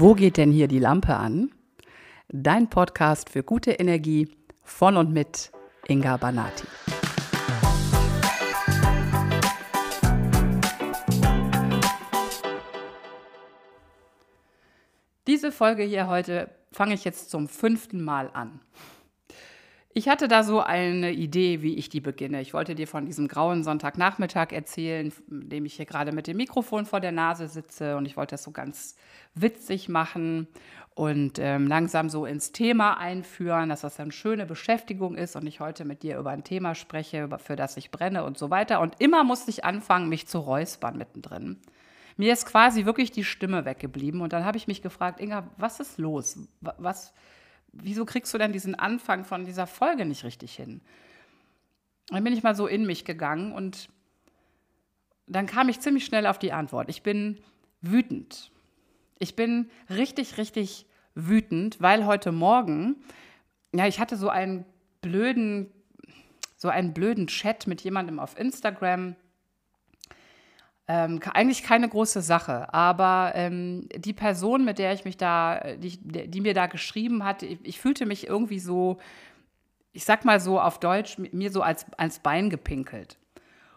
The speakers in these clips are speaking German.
Wo geht denn hier die Lampe an? Dein Podcast für gute Energie von und mit Inga Banati. Diese Folge hier heute fange ich jetzt zum fünften Mal an. Ich hatte da so eine Idee, wie ich die beginne. Ich wollte dir von diesem grauen Sonntagnachmittag erzählen, in dem ich hier gerade mit dem Mikrofon vor der Nase sitze und ich wollte das so ganz witzig machen und ähm, langsam so ins Thema einführen, dass das eine schöne Beschäftigung ist und ich heute mit dir über ein Thema spreche, für das ich brenne und so weiter. Und immer musste ich anfangen, mich zu räuspern mittendrin. Mir ist quasi wirklich die Stimme weggeblieben und dann habe ich mich gefragt, Inga, was ist los? Was, wieso kriegst du denn diesen Anfang von dieser Folge nicht richtig hin? dann bin ich mal so in mich gegangen und dann kam ich ziemlich schnell auf die Antwort. Ich bin wütend. Ich bin richtig, richtig wütend, weil heute Morgen, ja, ich hatte so einen blöden, so einen blöden Chat mit jemandem auf Instagram ähm, eigentlich keine große Sache, aber ähm, die Person, mit der ich mich da, die, die mir da geschrieben hat, ich, ich, fühlte mich irgendwie so, ich sag mal so auf Deutsch, mir so als, als Bein gepinkelt.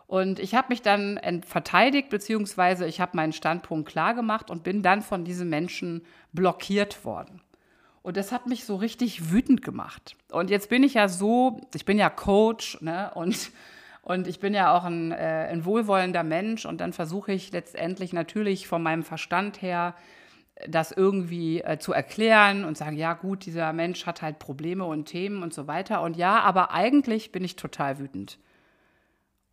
Und ich habe mich dann verteidigt, beziehungsweise ich habe meinen Standpunkt klar gemacht und bin dann von diesem Menschen blockiert worden. Und das hat mich so richtig wütend gemacht. Und jetzt bin ich ja so, ich bin ja Coach, ne? Und und ich bin ja auch ein, äh, ein wohlwollender Mensch und dann versuche ich letztendlich natürlich von meinem Verstand her, das irgendwie äh, zu erklären und sagen, ja gut, dieser Mensch hat halt Probleme und Themen und so weiter. Und ja, aber eigentlich bin ich total wütend.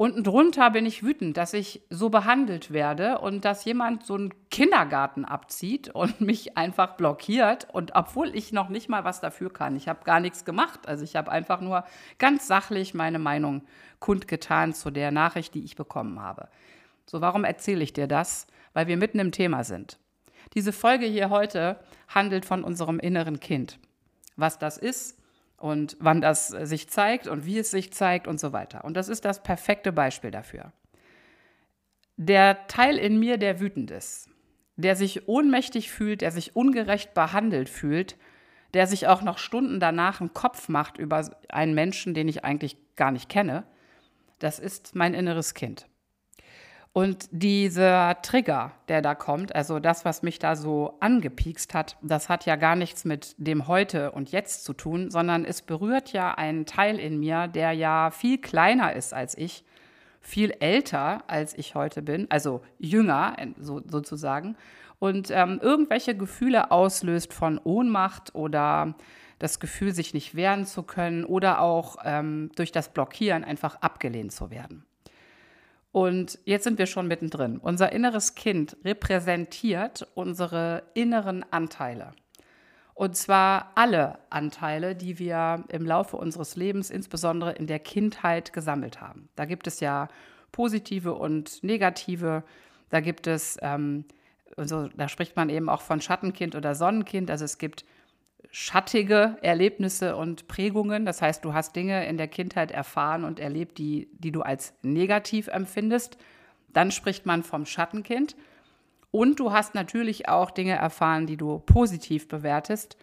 Unten drunter bin ich wütend, dass ich so behandelt werde und dass jemand so einen Kindergarten abzieht und mich einfach blockiert. Und obwohl ich noch nicht mal was dafür kann, ich habe gar nichts gemacht. Also ich habe einfach nur ganz sachlich meine Meinung kundgetan zu der Nachricht, die ich bekommen habe. So, warum erzähle ich dir das? Weil wir mitten im Thema sind. Diese Folge hier heute handelt von unserem inneren Kind. Was das ist, und wann das äh, sich zeigt und wie es sich zeigt und so weiter. Und das ist das perfekte Beispiel dafür. Der Teil in mir, der wütend ist, der sich ohnmächtig fühlt, der sich ungerecht behandelt fühlt, der sich auch noch Stunden danach einen Kopf macht über einen Menschen, den ich eigentlich gar nicht kenne, das ist mein inneres Kind. Und dieser Trigger, der da kommt, also das, was mich da so angepiekst hat, das hat ja gar nichts mit dem Heute und Jetzt zu tun, sondern es berührt ja einen Teil in mir, der ja viel kleiner ist als ich, viel älter als ich heute bin, also jünger so, sozusagen, und ähm, irgendwelche Gefühle auslöst von Ohnmacht oder das Gefühl, sich nicht wehren zu können oder auch ähm, durch das Blockieren einfach abgelehnt zu werden. Und jetzt sind wir schon mittendrin. Unser inneres Kind repräsentiert unsere inneren Anteile. Und zwar alle Anteile, die wir im Laufe unseres Lebens, insbesondere in der Kindheit, gesammelt haben. Da gibt es ja positive und negative. Da gibt es, ähm, also da spricht man eben auch von Schattenkind oder Sonnenkind. Also es gibt schattige Erlebnisse und Prägungen. Das heißt, du hast Dinge in der Kindheit erfahren und erlebt, die, die du als negativ empfindest. Dann spricht man vom Schattenkind. Und du hast natürlich auch Dinge erfahren, die du positiv bewertest.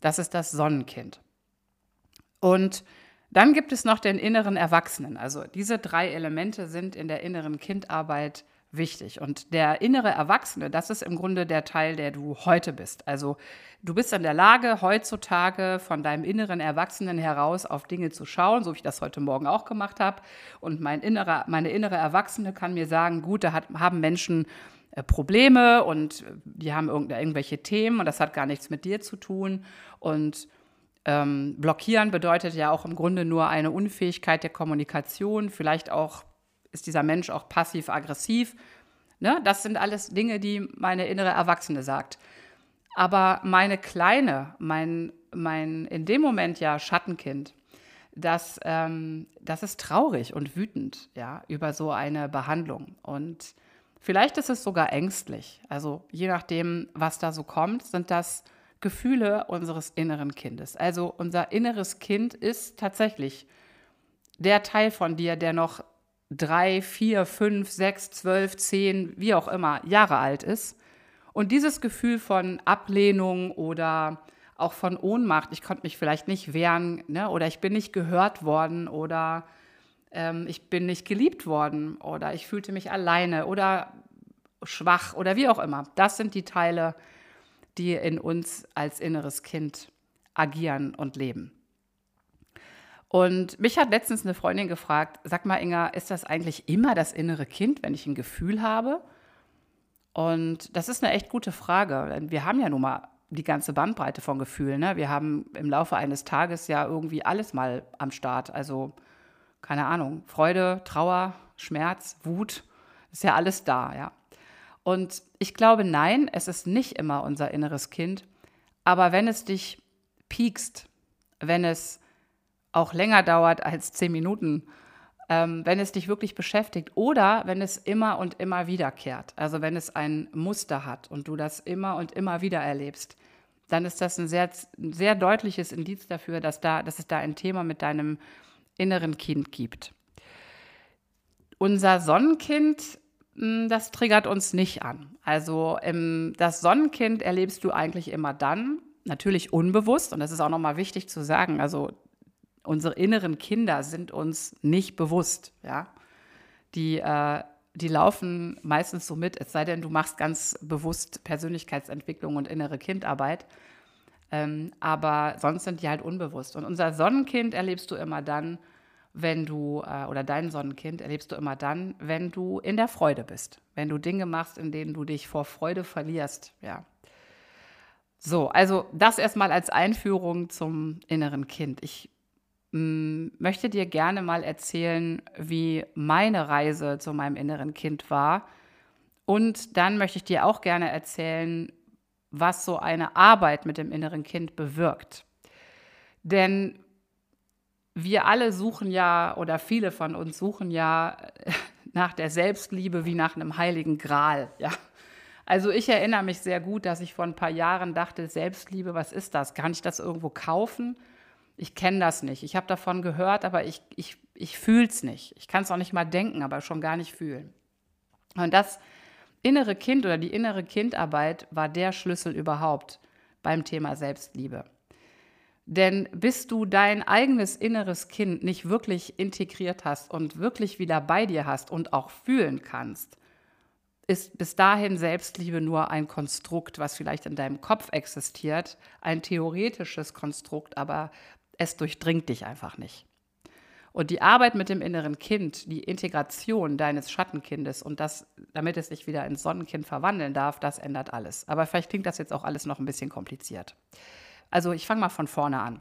Das ist das Sonnenkind. Und dann gibt es noch den inneren Erwachsenen. Also diese drei Elemente sind in der inneren Kindarbeit wichtig. Und der innere Erwachsene, das ist im Grunde der Teil, der du heute bist. Also du bist in der Lage, heutzutage von deinem inneren Erwachsenen heraus auf Dinge zu schauen, so wie ich das heute Morgen auch gemacht habe. Und mein innerer, meine innere Erwachsene kann mir sagen, gut, da hat, haben Menschen äh, Probleme und die haben irgendwelche Themen und das hat gar nichts mit dir zu tun. Und ähm, blockieren bedeutet ja auch im Grunde nur eine Unfähigkeit der Kommunikation, vielleicht auch ist dieser Mensch auch passiv-aggressiv? Ne? Das sind alles Dinge, die meine innere Erwachsene sagt. Aber meine Kleine, mein, mein in dem Moment ja Schattenkind, das, ähm, das ist traurig und wütend ja, über so eine Behandlung. Und vielleicht ist es sogar ängstlich. Also je nachdem, was da so kommt, sind das Gefühle unseres inneren Kindes. Also unser inneres Kind ist tatsächlich der Teil von dir, der noch drei, vier, fünf, sechs, zwölf, zehn, wie auch immer, Jahre alt ist Und dieses Gefühl von Ablehnung oder auch von Ohnmacht, ich konnte mich vielleicht nicht wehren ne? oder ich bin nicht gehört worden oder ähm, ich bin nicht geliebt worden oder ich fühlte mich alleine oder schwach oder wie auch immer. Das sind die Teile, die in uns als inneres Kind agieren und leben. Und mich hat letztens eine Freundin gefragt, sag mal Inga, ist das eigentlich immer das innere Kind, wenn ich ein Gefühl habe? Und das ist eine echt gute Frage. Wir haben ja nun mal die ganze Bandbreite von Gefühlen. Ne? Wir haben im Laufe eines Tages ja irgendwie alles mal am Start. Also, keine Ahnung, Freude, Trauer, Schmerz, Wut, ist ja alles da, ja. Und ich glaube, nein, es ist nicht immer unser inneres Kind. Aber wenn es dich piekst, wenn es auch länger dauert als zehn Minuten, ähm, wenn es dich wirklich beschäftigt oder wenn es immer und immer wiederkehrt, also wenn es ein Muster hat und du das immer und immer wieder erlebst, dann ist das ein sehr, sehr deutliches Indiz dafür, dass, da, dass es da ein Thema mit deinem inneren Kind gibt. Unser Sonnenkind, hm, das triggert uns nicht an. Also das Sonnenkind erlebst du eigentlich immer dann, natürlich unbewusst, und das ist auch nochmal wichtig zu sagen, also unsere inneren Kinder sind uns nicht bewusst, ja. Die, äh, die laufen meistens so mit, es sei denn, du machst ganz bewusst Persönlichkeitsentwicklung und innere Kindarbeit. Ähm, aber sonst sind die halt unbewusst. Und unser Sonnenkind erlebst du immer dann, wenn du, äh, oder dein Sonnenkind erlebst du immer dann, wenn du in der Freude bist. Wenn du Dinge machst, in denen du dich vor Freude verlierst, ja. So, also das erstmal als Einführung zum inneren Kind. Ich möchte dir gerne mal erzählen, wie meine Reise zu meinem inneren Kind war. Und dann möchte ich dir auch gerne erzählen, was so eine Arbeit mit dem inneren Kind bewirkt. Denn wir alle suchen ja, oder viele von uns suchen ja nach der Selbstliebe wie nach einem heiligen Gral. Ja. Also ich erinnere mich sehr gut, dass ich vor ein paar Jahren dachte, Selbstliebe, was ist das? Kann ich das irgendwo kaufen? Ich kenne das nicht. Ich habe davon gehört, aber ich, ich, ich fühle es nicht. Ich kann es auch nicht mal denken, aber schon gar nicht fühlen. Und das innere Kind oder die innere Kindarbeit war der Schlüssel überhaupt beim Thema Selbstliebe. Denn bis du dein eigenes inneres Kind nicht wirklich integriert hast und wirklich wieder bei dir hast und auch fühlen kannst, ist bis dahin Selbstliebe nur ein Konstrukt, was vielleicht in deinem Kopf existiert, ein theoretisches Konstrukt, aber es durchdringt dich einfach nicht. Und die Arbeit mit dem inneren Kind, die Integration deines Schattenkindes und das, damit es sich wieder ins Sonnenkind verwandeln darf, das ändert alles. Aber vielleicht klingt das jetzt auch alles noch ein bisschen kompliziert. Also ich fange mal von vorne an.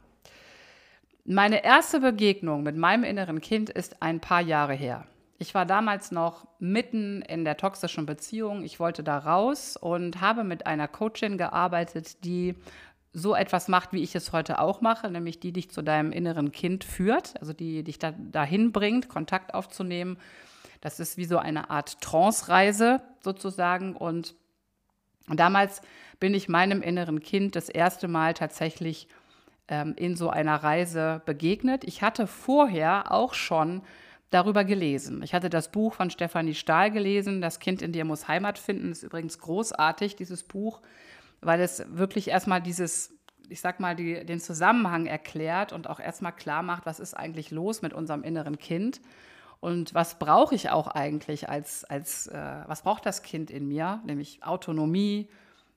Meine erste Begegnung mit meinem inneren Kind ist ein paar Jahre her. Ich war damals noch mitten in der toxischen Beziehung. Ich wollte da raus und habe mit einer Coachin gearbeitet, die so etwas macht, wie ich es heute auch mache, nämlich die dich zu deinem inneren Kind führt, also die dich da, dahin bringt, Kontakt aufzunehmen. Das ist wie so eine Art Trance-Reise sozusagen. Und damals bin ich meinem inneren Kind das erste Mal tatsächlich ähm, in so einer Reise begegnet. Ich hatte vorher auch schon darüber gelesen. Ich hatte das Buch von Stefanie Stahl gelesen, Das Kind in dir muss Heimat finden. Das ist übrigens großartig, dieses Buch weil es wirklich erstmal dieses, ich sag mal, die, den Zusammenhang erklärt und auch erstmal klar macht, was ist eigentlich los mit unserem inneren Kind und was brauche ich auch eigentlich als, als äh, was braucht das Kind in mir, nämlich Autonomie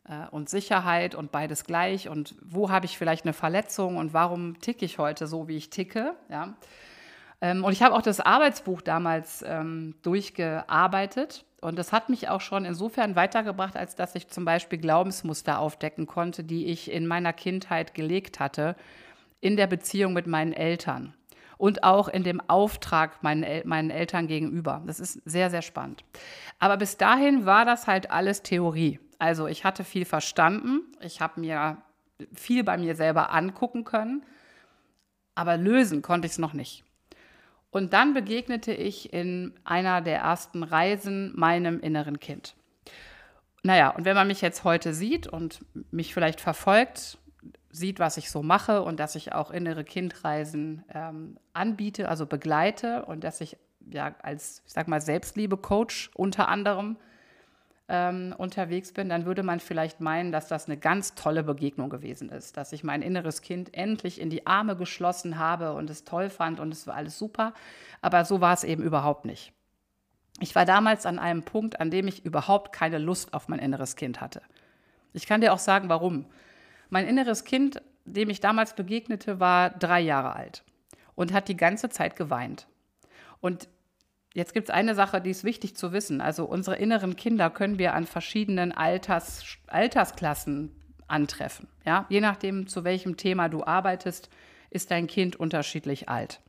äh, und Sicherheit und beides gleich und wo habe ich vielleicht eine Verletzung und warum ticke ich heute so, wie ich ticke, ja. Ähm, und ich habe auch das Arbeitsbuch damals ähm, durchgearbeitet und das hat mich auch schon insofern weitergebracht, als dass ich zum Beispiel Glaubensmuster aufdecken konnte, die ich in meiner Kindheit gelegt hatte, in der Beziehung mit meinen Eltern und auch in dem Auftrag meinen, El meinen Eltern gegenüber. Das ist sehr, sehr spannend. Aber bis dahin war das halt alles Theorie. Also ich hatte viel verstanden, ich habe mir viel bei mir selber angucken können, aber lösen konnte ich es noch nicht. Und dann begegnete ich in einer der ersten Reisen meinem inneren Kind. Naja, und wenn man mich jetzt heute sieht und mich vielleicht verfolgt, sieht, was ich so mache und dass ich auch innere Kindreisen ähm, anbiete, also begleite und dass ich ja als, ich sag mal, Selbstliebe-Coach unter anderem ähm, unterwegs bin, dann würde man vielleicht meinen, dass das eine ganz tolle Begegnung gewesen ist, dass ich mein inneres Kind endlich in die Arme geschlossen habe und es toll fand und es war alles super. Aber so war es eben überhaupt nicht. Ich war damals an einem Punkt, an dem ich überhaupt keine Lust auf mein inneres Kind hatte. Ich kann dir auch sagen, warum. Mein inneres Kind, dem ich damals begegnete, war drei Jahre alt und hat die ganze Zeit geweint. Und jetzt gibt es eine Sache, die ist wichtig zu wissen. Also unsere inneren Kinder können wir an verschiedenen Alters, Altersklassen antreffen. Ja? Je nachdem, zu welchem Thema du arbeitest, ist dein Kind unterschiedlich alt.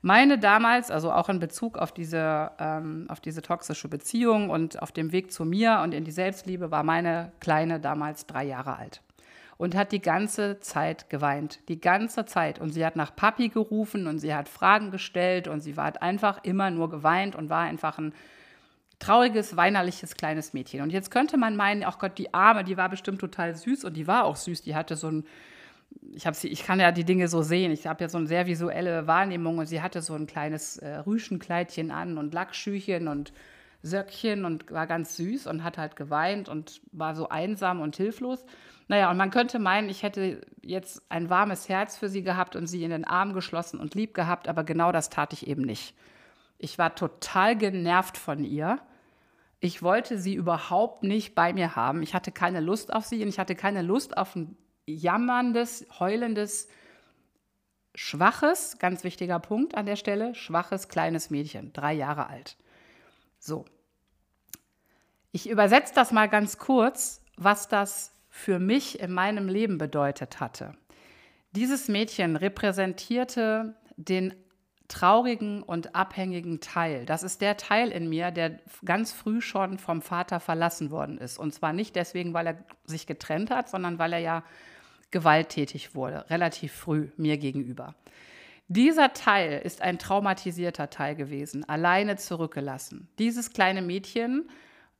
Meine damals, also auch in Bezug auf diese, ähm, auf diese toxische Beziehung und auf dem Weg zu mir und in die Selbstliebe, war meine Kleine damals drei Jahre alt und hat die ganze Zeit geweint. Die ganze Zeit. Und sie hat nach Papi gerufen und sie hat Fragen gestellt und sie hat einfach immer nur geweint und war einfach ein trauriges, weinerliches kleines Mädchen. Und jetzt könnte man meinen, ach Gott, die Arme, die war bestimmt total süß und die war auch süß. Die hatte so ein ich, sie, ich kann ja die Dinge so sehen. Ich habe ja so eine sehr visuelle Wahrnehmung und sie hatte so ein kleines äh, Rüschenkleidchen an und Lackschüchen und Söckchen und war ganz süß und hat halt geweint und war so einsam und hilflos. Naja, und man könnte meinen, ich hätte jetzt ein warmes Herz für sie gehabt und sie in den Arm geschlossen und lieb gehabt, aber genau das tat ich eben nicht. Ich war total genervt von ihr. Ich wollte sie überhaupt nicht bei mir haben. Ich hatte keine Lust auf sie und ich hatte keine Lust auf ein jammerndes, heulendes, schwaches, ganz wichtiger Punkt an der Stelle, schwaches kleines Mädchen, drei Jahre alt. So. Ich übersetze das mal ganz kurz, was das für mich in meinem Leben bedeutet hatte. Dieses Mädchen repräsentierte den traurigen und abhängigen Teil. Das ist der Teil in mir, der ganz früh schon vom Vater verlassen worden ist. Und zwar nicht deswegen, weil er sich getrennt hat, sondern weil er ja gewalttätig wurde, relativ früh mir gegenüber. Dieser Teil ist ein traumatisierter Teil gewesen, alleine zurückgelassen. Dieses kleine Mädchen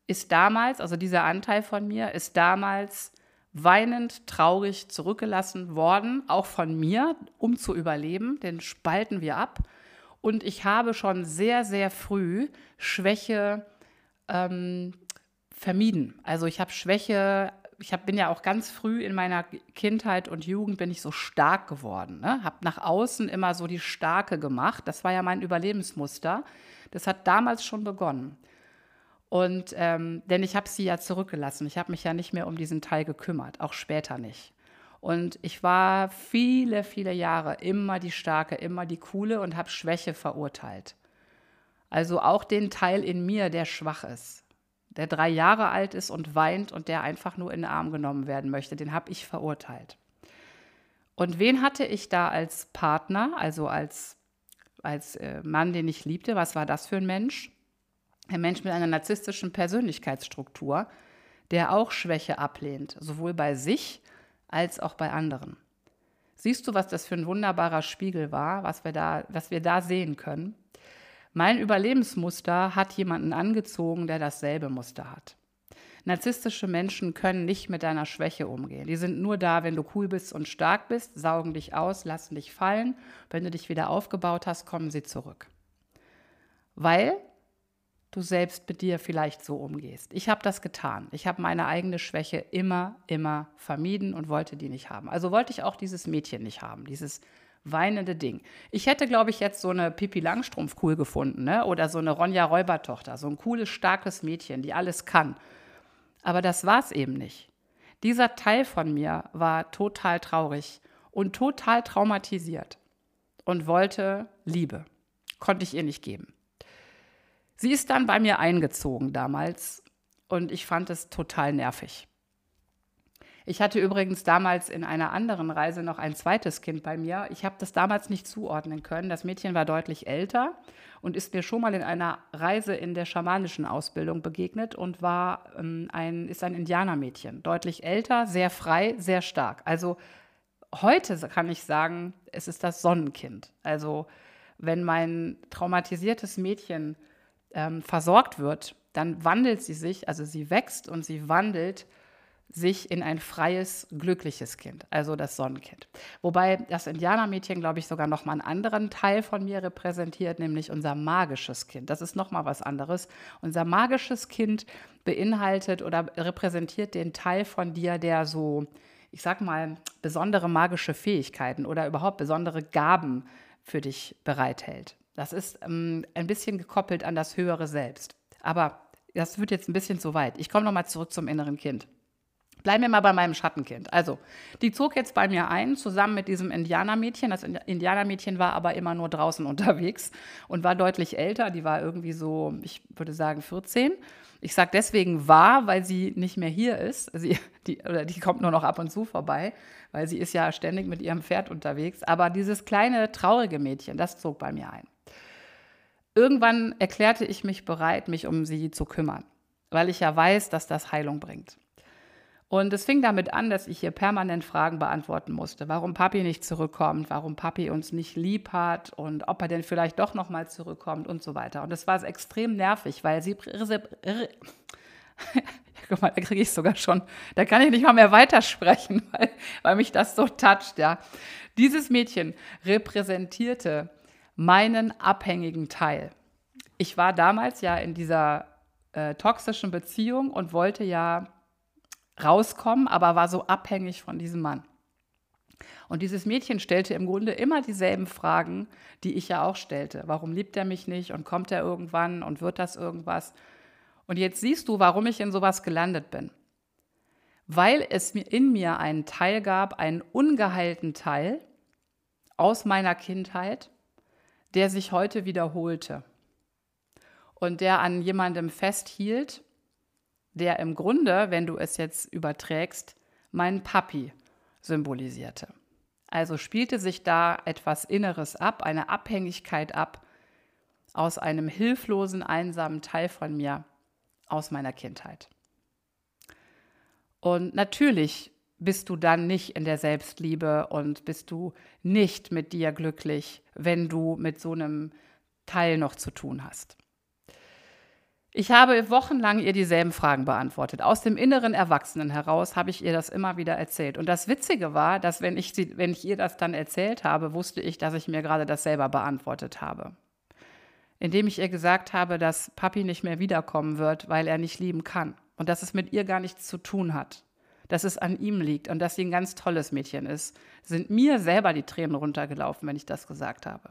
ist damals, also dieser Anteil von mir, ist damals weinend, traurig zurückgelassen worden, auch von mir, um zu überleben. Den spalten wir ab. Und ich habe schon sehr, sehr früh Schwäche ähm, vermieden. Also ich habe Schwäche ich hab, bin ja auch ganz früh in meiner Kindheit und Jugend bin ich so stark geworden. Ne? Habe nach außen immer so die Starke gemacht. Das war ja mein Überlebensmuster. Das hat damals schon begonnen. Und ähm, denn ich habe sie ja zurückgelassen. Ich habe mich ja nicht mehr um diesen Teil gekümmert, auch später nicht. Und ich war viele, viele Jahre immer die Starke, immer die Coole und habe Schwäche verurteilt. Also auch den Teil in mir, der schwach ist der drei Jahre alt ist und weint und der einfach nur in den Arm genommen werden möchte. Den habe ich verurteilt. Und wen hatte ich da als Partner, also als, als äh, Mann, den ich liebte? Was war das für ein Mensch? Ein Mensch mit einer narzisstischen Persönlichkeitsstruktur, der auch Schwäche ablehnt, sowohl bei sich als auch bei anderen. Siehst du, was das für ein wunderbarer Spiegel war, was wir da, was wir da sehen können? Mein Überlebensmuster hat jemanden angezogen, der dasselbe Muster hat. Narzisstische Menschen können nicht mit deiner Schwäche umgehen. Die sind nur da, wenn du cool bist und stark bist, saugen dich aus, lassen dich fallen. Wenn du dich wieder aufgebaut hast, kommen sie zurück. Weil du selbst mit dir vielleicht so umgehst. Ich habe das getan. Ich habe meine eigene Schwäche immer, immer vermieden und wollte die nicht haben. Also wollte ich auch dieses Mädchen nicht haben, dieses weinende Ding. Ich hätte, glaube ich, jetzt so eine Pippi Langstrumpf cool gefunden, ne? oder so eine Ronja Räubertochter, so ein cooles, starkes Mädchen, die alles kann. Aber das war es eben nicht. Dieser Teil von mir war total traurig und total traumatisiert und wollte Liebe. Konnte ich ihr nicht geben. Sie ist dann bei mir eingezogen damals und ich fand es total nervig. Ich hatte übrigens damals in einer anderen Reise noch ein zweites Kind bei mir. Ich habe das damals nicht zuordnen können. Das Mädchen war deutlich älter und ist mir schon mal in einer Reise in der schamanischen Ausbildung begegnet und war ähm, ein, ist ein Indianermädchen. Deutlich älter, sehr frei, sehr stark. Also heute kann ich sagen, es ist das Sonnenkind. Also wenn mein traumatisiertes Mädchen ähm, versorgt wird, dann wandelt sie sich, also sie wächst und sie wandelt sich in ein freies, glückliches Kind, also das Sonnenkind. Wobei das Indianermädchen, glaube ich, sogar noch mal einen anderen Teil von mir repräsentiert, nämlich unser magisches Kind. Das ist noch mal was anderes. Unser magisches Kind beinhaltet oder repräsentiert den Teil von dir, der so, ich sag mal, besondere magische Fähigkeiten oder überhaupt besondere Gaben für dich bereithält. Das ist ähm, ein bisschen gekoppelt an das höhere Selbst. Aber das wird jetzt ein bisschen zu weit. Ich komme noch mal zurück zum inneren Kind. Bleiben wir mal bei meinem Schattenkind. Also, die zog jetzt bei mir ein, zusammen mit diesem Indianermädchen. Das Indianermädchen war aber immer nur draußen unterwegs und war deutlich älter. Die war irgendwie so, ich würde sagen, 14. Ich sage deswegen war, weil sie nicht mehr hier ist. Sie, die, oder die kommt nur noch ab und zu vorbei, weil sie ist ja ständig mit ihrem Pferd unterwegs. Aber dieses kleine, traurige Mädchen, das zog bei mir ein. Irgendwann erklärte ich mich bereit, mich um sie zu kümmern, weil ich ja weiß, dass das Heilung bringt. Und es fing damit an, dass ich hier permanent Fragen beantworten musste, warum Papi nicht zurückkommt, warum Papi uns nicht lieb hat und ob er denn vielleicht doch noch mal zurückkommt und so weiter. Und das war extrem nervig, weil sie Guck mal, da kriege ich sogar schon, da kann ich nicht mal mehr weitersprechen, weil, weil mich das so toucht, ja. Dieses Mädchen repräsentierte meinen abhängigen Teil. Ich war damals ja in dieser äh, toxischen Beziehung und wollte ja rauskommen, aber war so abhängig von diesem Mann. Und dieses Mädchen stellte im Grunde immer dieselben Fragen, die ich ja auch stellte. Warum liebt er mich nicht und kommt er irgendwann und wird das irgendwas? Und jetzt siehst du, warum ich in sowas gelandet bin. Weil es in mir einen Teil gab, einen ungeheilten Teil aus meiner Kindheit, der sich heute wiederholte und der an jemandem festhielt, der im Grunde, wenn du es jetzt überträgst, meinen Papi symbolisierte. Also spielte sich da etwas Inneres ab, eine Abhängigkeit ab aus einem hilflosen, einsamen Teil von mir, aus meiner Kindheit. Und natürlich bist du dann nicht in der Selbstliebe und bist du nicht mit dir glücklich, wenn du mit so einem Teil noch zu tun hast. Ich habe wochenlang ihr dieselben Fragen beantwortet. Aus dem inneren Erwachsenen heraus habe ich ihr das immer wieder erzählt. Und das Witzige war, dass wenn ich, sie, wenn ich ihr das dann erzählt habe, wusste ich, dass ich mir gerade das selber beantwortet habe. Indem ich ihr gesagt habe, dass Papi nicht mehr wiederkommen wird, weil er nicht lieben kann. Und dass es mit ihr gar nichts zu tun hat. Dass es an ihm liegt und dass sie ein ganz tolles Mädchen ist, sind mir selber die Tränen runtergelaufen, wenn ich das gesagt habe.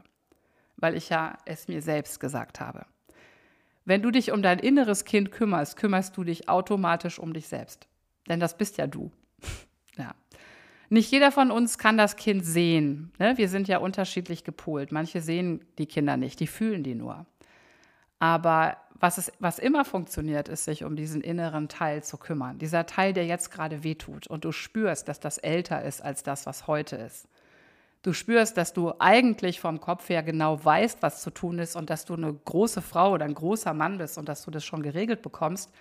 Weil ich ja es mir selbst gesagt habe. Wenn du dich um dein inneres Kind kümmerst, kümmerst du dich automatisch um dich selbst. Denn das bist ja du. ja. Nicht jeder von uns kann das Kind sehen. Ne? Wir sind ja unterschiedlich gepolt. Manche sehen die Kinder nicht, die fühlen die nur. Aber was, es, was immer funktioniert, ist, sich um diesen inneren Teil zu kümmern. Dieser Teil, der jetzt gerade wehtut. Und du spürst, dass das älter ist als das, was heute ist. Du spürst, dass du eigentlich vom Kopf her genau weißt, was zu tun ist und dass du eine große Frau oder ein großer Mann bist und dass du das schon geregelt bekommst.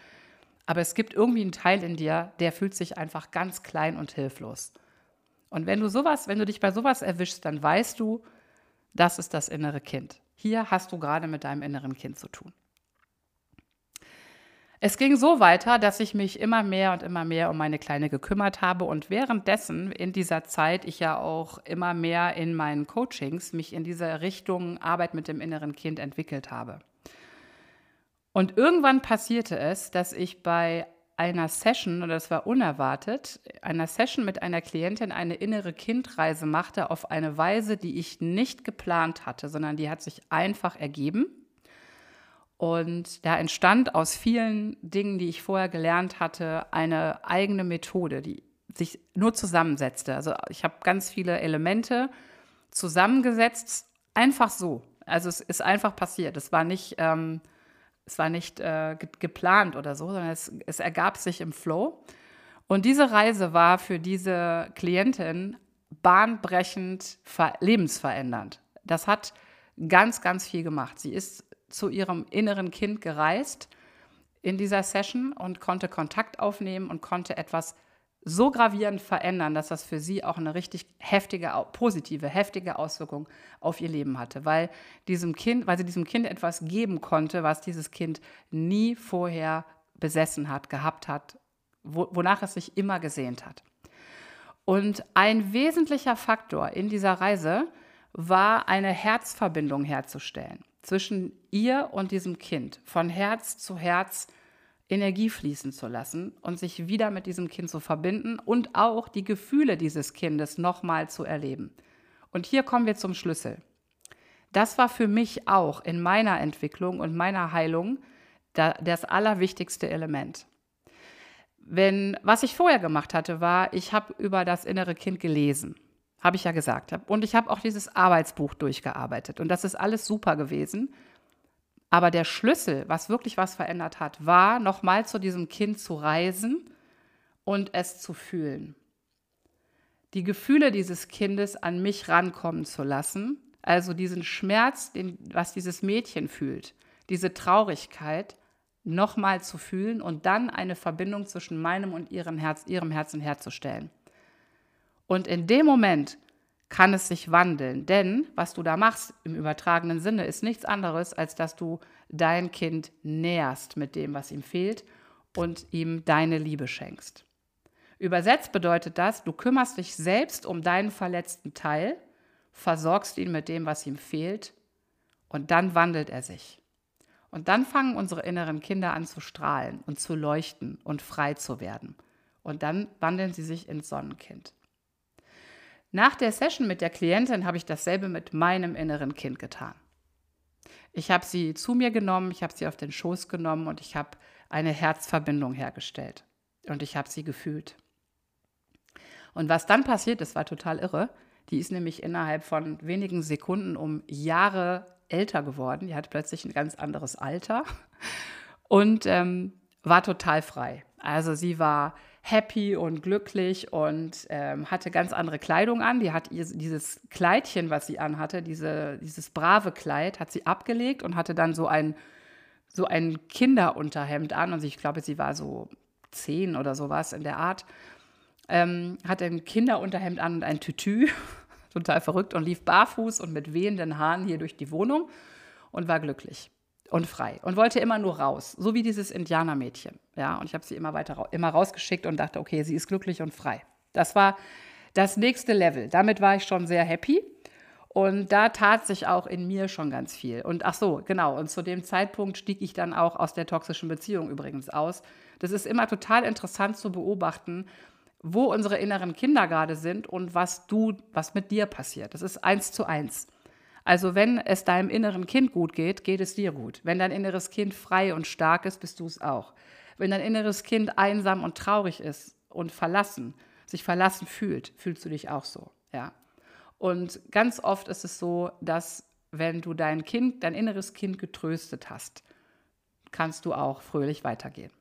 Aber es gibt irgendwie einen Teil in dir, der fühlt sich einfach ganz klein und hilflos. Und wenn du sowas, wenn du dich bei sowas erwischst, dann weißt du, das ist das innere Kind. Hier hast du gerade mit deinem inneren Kind zu tun. Es ging so weiter, dass ich mich immer mehr und immer mehr um meine Kleine gekümmert habe und währenddessen in dieser Zeit ich ja auch immer mehr in meinen Coachings mich in dieser Richtung Arbeit mit dem inneren Kind entwickelt habe. Und irgendwann passierte es, dass ich bei einer Session, und das war unerwartet, einer Session mit einer Klientin eine innere Kindreise machte auf eine Weise, die ich nicht geplant hatte, sondern die hat sich einfach ergeben. Und da entstand aus vielen Dingen, die ich vorher gelernt hatte, eine eigene Methode, die sich nur zusammensetzte. Also ich habe ganz viele Elemente zusammengesetzt, einfach so. Also es ist einfach passiert. Es war nicht, ähm, es war nicht äh, ge geplant oder so, sondern es, es ergab sich im Flow. Und diese Reise war für diese Klientin bahnbrechend lebensverändernd. Das hat ganz, ganz viel gemacht. Sie ist zu ihrem inneren Kind gereist in dieser Session und konnte Kontakt aufnehmen und konnte etwas so gravierend verändern, dass das für sie auch eine richtig heftige, positive, heftige Auswirkung auf ihr Leben hatte, weil diesem Kind, weil sie diesem Kind etwas geben konnte, was dieses Kind nie vorher besessen hat, gehabt hat, wo, wonach es sich immer gesehnt hat. Und ein wesentlicher Faktor in dieser Reise war eine Herzverbindung herzustellen zwischen ihr und diesem Kind, von Herz zu Herz Energie fließen zu lassen und sich wieder mit diesem Kind zu verbinden und auch die Gefühle dieses Kindes nochmal zu erleben. Und hier kommen wir zum Schlüssel. Das war für mich auch in meiner Entwicklung und meiner Heilung das allerwichtigste Element. Wenn, was ich vorher gemacht hatte, war, ich habe über das innere Kind gelesen, habe ich ja gesagt. Und ich habe auch dieses Arbeitsbuch durchgearbeitet. Und das ist alles super gewesen. Aber der Schlüssel, was wirklich was verändert hat, war, nochmal zu diesem Kind zu reisen und es zu fühlen. Die Gefühle dieses Kindes an mich rankommen zu lassen, also diesen Schmerz, den, was dieses Mädchen fühlt, diese Traurigkeit, nochmal zu fühlen und dann eine Verbindung zwischen meinem und ihrem, Herz, ihrem Herzen herzustellen. Und in dem Moment kann es sich wandeln. Denn was du da machst im übertragenen Sinne ist nichts anderes, als dass du dein Kind nährst mit dem, was ihm fehlt und ihm deine Liebe schenkst. Übersetzt bedeutet das, du kümmerst dich selbst um deinen verletzten Teil, versorgst ihn mit dem, was ihm fehlt und dann wandelt er sich. Und dann fangen unsere inneren Kinder an zu strahlen und zu leuchten und frei zu werden. Und dann wandeln sie sich ins Sonnenkind. Nach der Session mit der Klientin habe ich dasselbe mit meinem inneren Kind getan. Ich habe sie zu mir genommen, ich habe sie auf den Schoß genommen und ich habe eine Herzverbindung hergestellt. Und ich habe sie gefühlt. Und was dann passiert ist, war total irre. Die ist nämlich innerhalb von wenigen Sekunden um Jahre älter geworden. Die hatte plötzlich ein ganz anderes Alter und ähm, war total frei. Also sie war happy und glücklich und ähm, hatte ganz andere Kleidung an. Die hat ihr, dieses Kleidchen, was sie anhatte, diese, dieses brave Kleid, hat sie abgelegt und hatte dann so ein, so ein Kinderunterhemd an. Und ich glaube, sie war so zehn oder sowas in der Art. Ähm, hatte ein Kinderunterhemd an und ein Tütü, total verrückt, und lief barfuß und mit wehenden Haaren hier durch die Wohnung und war glücklich und frei und wollte immer nur raus, so wie dieses Indianermädchen. Ja, und ich habe sie immer weiter immer rausgeschickt und dachte, okay, sie ist glücklich und frei. Das war das nächste Level. Damit war ich schon sehr happy. Und da tat sich auch in mir schon ganz viel. Und ach so, genau. Und zu dem Zeitpunkt stieg ich dann auch aus der toxischen Beziehung übrigens aus. Das ist immer total interessant zu beobachten, wo unsere inneren Kinder gerade sind und was du, was mit dir passiert. Das ist eins zu eins. Also wenn es deinem inneren Kind gut geht, geht es dir gut. Wenn dein inneres Kind frei und stark ist, bist du es auch. Wenn dein inneres Kind einsam und traurig ist und verlassen, sich verlassen fühlt, fühlst du dich auch so. Ja. Und ganz oft ist es so, dass wenn du dein Kind, dein inneres Kind getröstet hast, kannst du auch fröhlich weitergehen.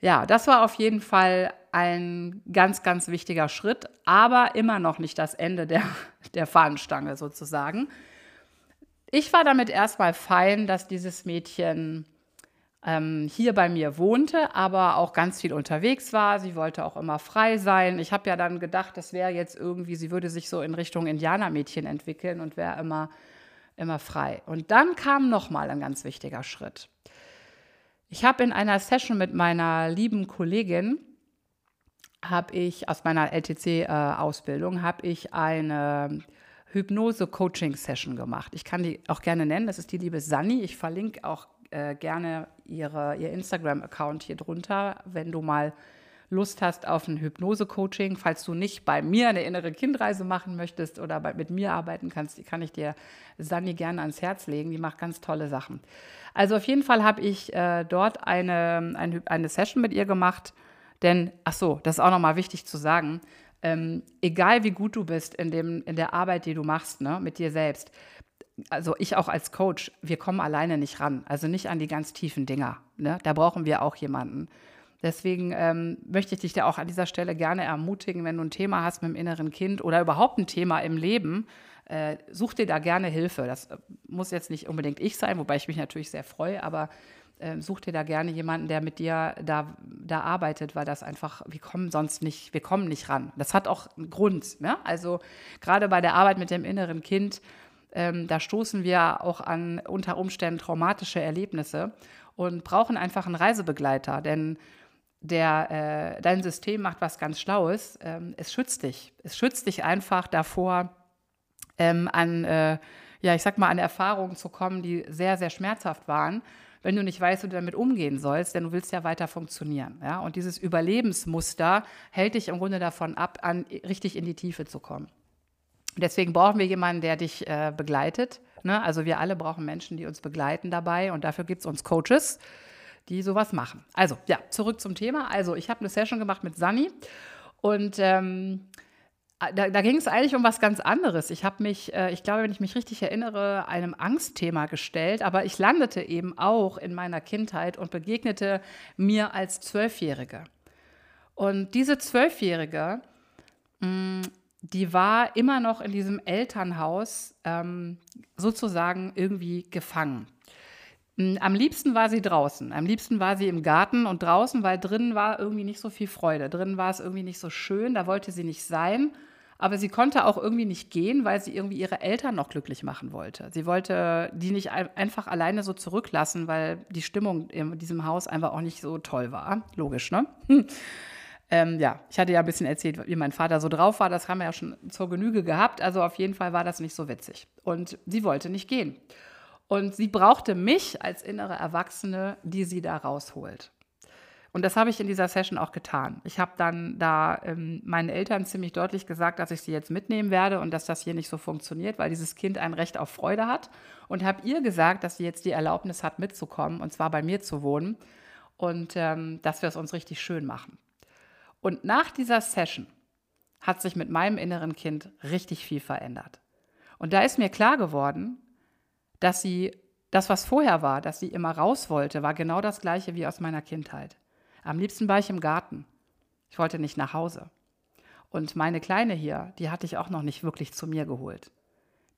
Ja, das war auf jeden Fall ein ganz, ganz wichtiger Schritt, aber immer noch nicht das Ende der, der Fahnenstange sozusagen. Ich war damit erstmal fein, dass dieses Mädchen ähm, hier bei mir wohnte, aber auch ganz viel unterwegs war. Sie wollte auch immer frei sein. Ich habe ja dann gedacht, das wäre jetzt irgendwie, sie würde sich so in Richtung Indianermädchen entwickeln und wäre immer, immer frei. Und dann kam nochmal ein ganz wichtiger Schritt. Ich habe in einer Session mit meiner lieben Kollegin, habe ich aus meiner LTC-Ausbildung, äh, habe ich eine Hypnose-Coaching-Session gemacht. Ich kann die auch gerne nennen, das ist die liebe Sani. Ich verlinke auch äh, gerne ihre, ihr Instagram-Account hier drunter, wenn du mal Lust hast auf ein Hypnose-Coaching, falls du nicht bei mir eine innere Kindreise machen möchtest oder bei, mit mir arbeiten kannst, kann ich dir Sani gerne ans Herz legen. Die macht ganz tolle Sachen. Also auf jeden Fall habe ich äh, dort eine, eine, eine Session mit ihr gemacht, denn, ach so, das ist auch nochmal wichtig zu sagen, ähm, egal wie gut du bist in, dem, in der Arbeit, die du machst, ne, mit dir selbst, also ich auch als Coach, wir kommen alleine nicht ran, also nicht an die ganz tiefen Dinger. Ne? Da brauchen wir auch jemanden. Deswegen ähm, möchte ich dich da auch an dieser Stelle gerne ermutigen, wenn du ein Thema hast mit dem inneren Kind oder überhaupt ein Thema im Leben, äh, such dir da gerne Hilfe. Das äh, muss jetzt nicht unbedingt ich sein, wobei ich mich natürlich sehr freue, aber äh, such dir da gerne jemanden, der mit dir da, da arbeitet, weil das einfach, wir kommen sonst nicht, wir kommen nicht ran. Das hat auch einen Grund. Ne? Also gerade bei der Arbeit mit dem inneren Kind, ähm, da stoßen wir auch an unter Umständen traumatische Erlebnisse und brauchen einfach einen Reisebegleiter, denn der, äh, dein System macht was ganz Schlaues. Ähm, es schützt dich. Es schützt dich einfach davor, ähm, an, äh, ja, ich sag mal, an Erfahrungen zu kommen, die sehr, sehr schmerzhaft waren, wenn du nicht weißt, wie du damit umgehen sollst, denn du willst ja weiter funktionieren. Ja? Und dieses Überlebensmuster hält dich im Grunde davon ab, an, richtig in die Tiefe zu kommen. Deswegen brauchen wir jemanden, der dich äh, begleitet. Ne? Also wir alle brauchen Menschen, die uns begleiten dabei und dafür gibt es uns Coaches die sowas machen. Also, ja, zurück zum Thema. Also, ich habe eine Session gemacht mit Sani und ähm, da, da ging es eigentlich um was ganz anderes. Ich habe mich, äh, ich glaube, wenn ich mich richtig erinnere, einem Angstthema gestellt, aber ich landete eben auch in meiner Kindheit und begegnete mir als Zwölfjährige. Und diese Zwölfjährige, mm, die war immer noch in diesem Elternhaus ähm, sozusagen irgendwie gefangen. Hm, am liebsten war sie draußen. Am liebsten war sie im Garten und draußen, weil drinnen war irgendwie nicht so viel Freude. Drinnen war es irgendwie nicht so schön, da wollte sie nicht sein. Aber sie konnte auch irgendwie nicht gehen, weil sie irgendwie ihre Eltern noch glücklich machen wollte. Sie wollte die nicht einfach alleine so zurücklassen, weil die Stimmung in diesem Haus einfach auch nicht so toll war. Logisch, ne? Hm. Ähm, ja, ich hatte ja ein bisschen erzählt, wie mein Vater so drauf war. Das haben wir ja schon zur Genüge gehabt. Also auf jeden Fall war das nicht so witzig. Und sie wollte nicht gehen. Und sie brauchte mich als innere Erwachsene, die sie da rausholt. Und das habe ich in dieser Session auch getan. Ich habe dann da ähm, meinen Eltern ziemlich deutlich gesagt, dass ich sie jetzt mitnehmen werde und dass das hier nicht so funktioniert, weil dieses Kind ein Recht auf Freude hat. Und habe ihr gesagt, dass sie jetzt die Erlaubnis hat, mitzukommen und zwar bei mir zu wohnen und ähm, dass wir es uns richtig schön machen. Und nach dieser Session hat sich mit meinem inneren Kind richtig viel verändert. Und da ist mir klar geworden, dass sie das, was vorher war, dass sie immer raus wollte, war genau das gleiche wie aus meiner Kindheit. Am liebsten war ich im Garten. Ich wollte nicht nach Hause. Und meine Kleine hier, die hatte ich auch noch nicht wirklich zu mir geholt.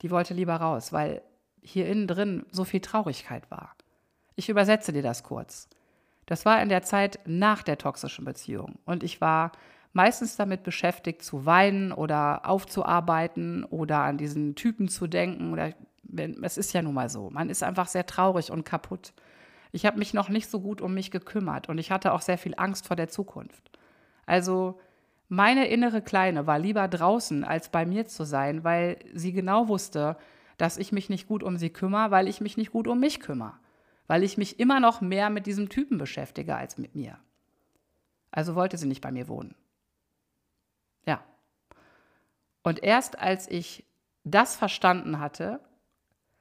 Die wollte lieber raus, weil hier innen drin so viel Traurigkeit war. Ich übersetze dir das kurz. Das war in der Zeit nach der toxischen Beziehung. Und ich war meistens damit beschäftigt, zu weinen oder aufzuarbeiten oder an diesen Typen zu denken oder es ist ja nun mal so. Man ist einfach sehr traurig und kaputt. Ich habe mich noch nicht so gut um mich gekümmert und ich hatte auch sehr viel Angst vor der Zukunft. Also meine innere Kleine war lieber draußen, als bei mir zu sein, weil sie genau wusste, dass ich mich nicht gut um sie kümmere, weil ich mich nicht gut um mich kümmere. Weil ich mich immer noch mehr mit diesem Typen beschäftige als mit mir. Also wollte sie nicht bei mir wohnen. Ja. Und erst als ich das verstanden hatte,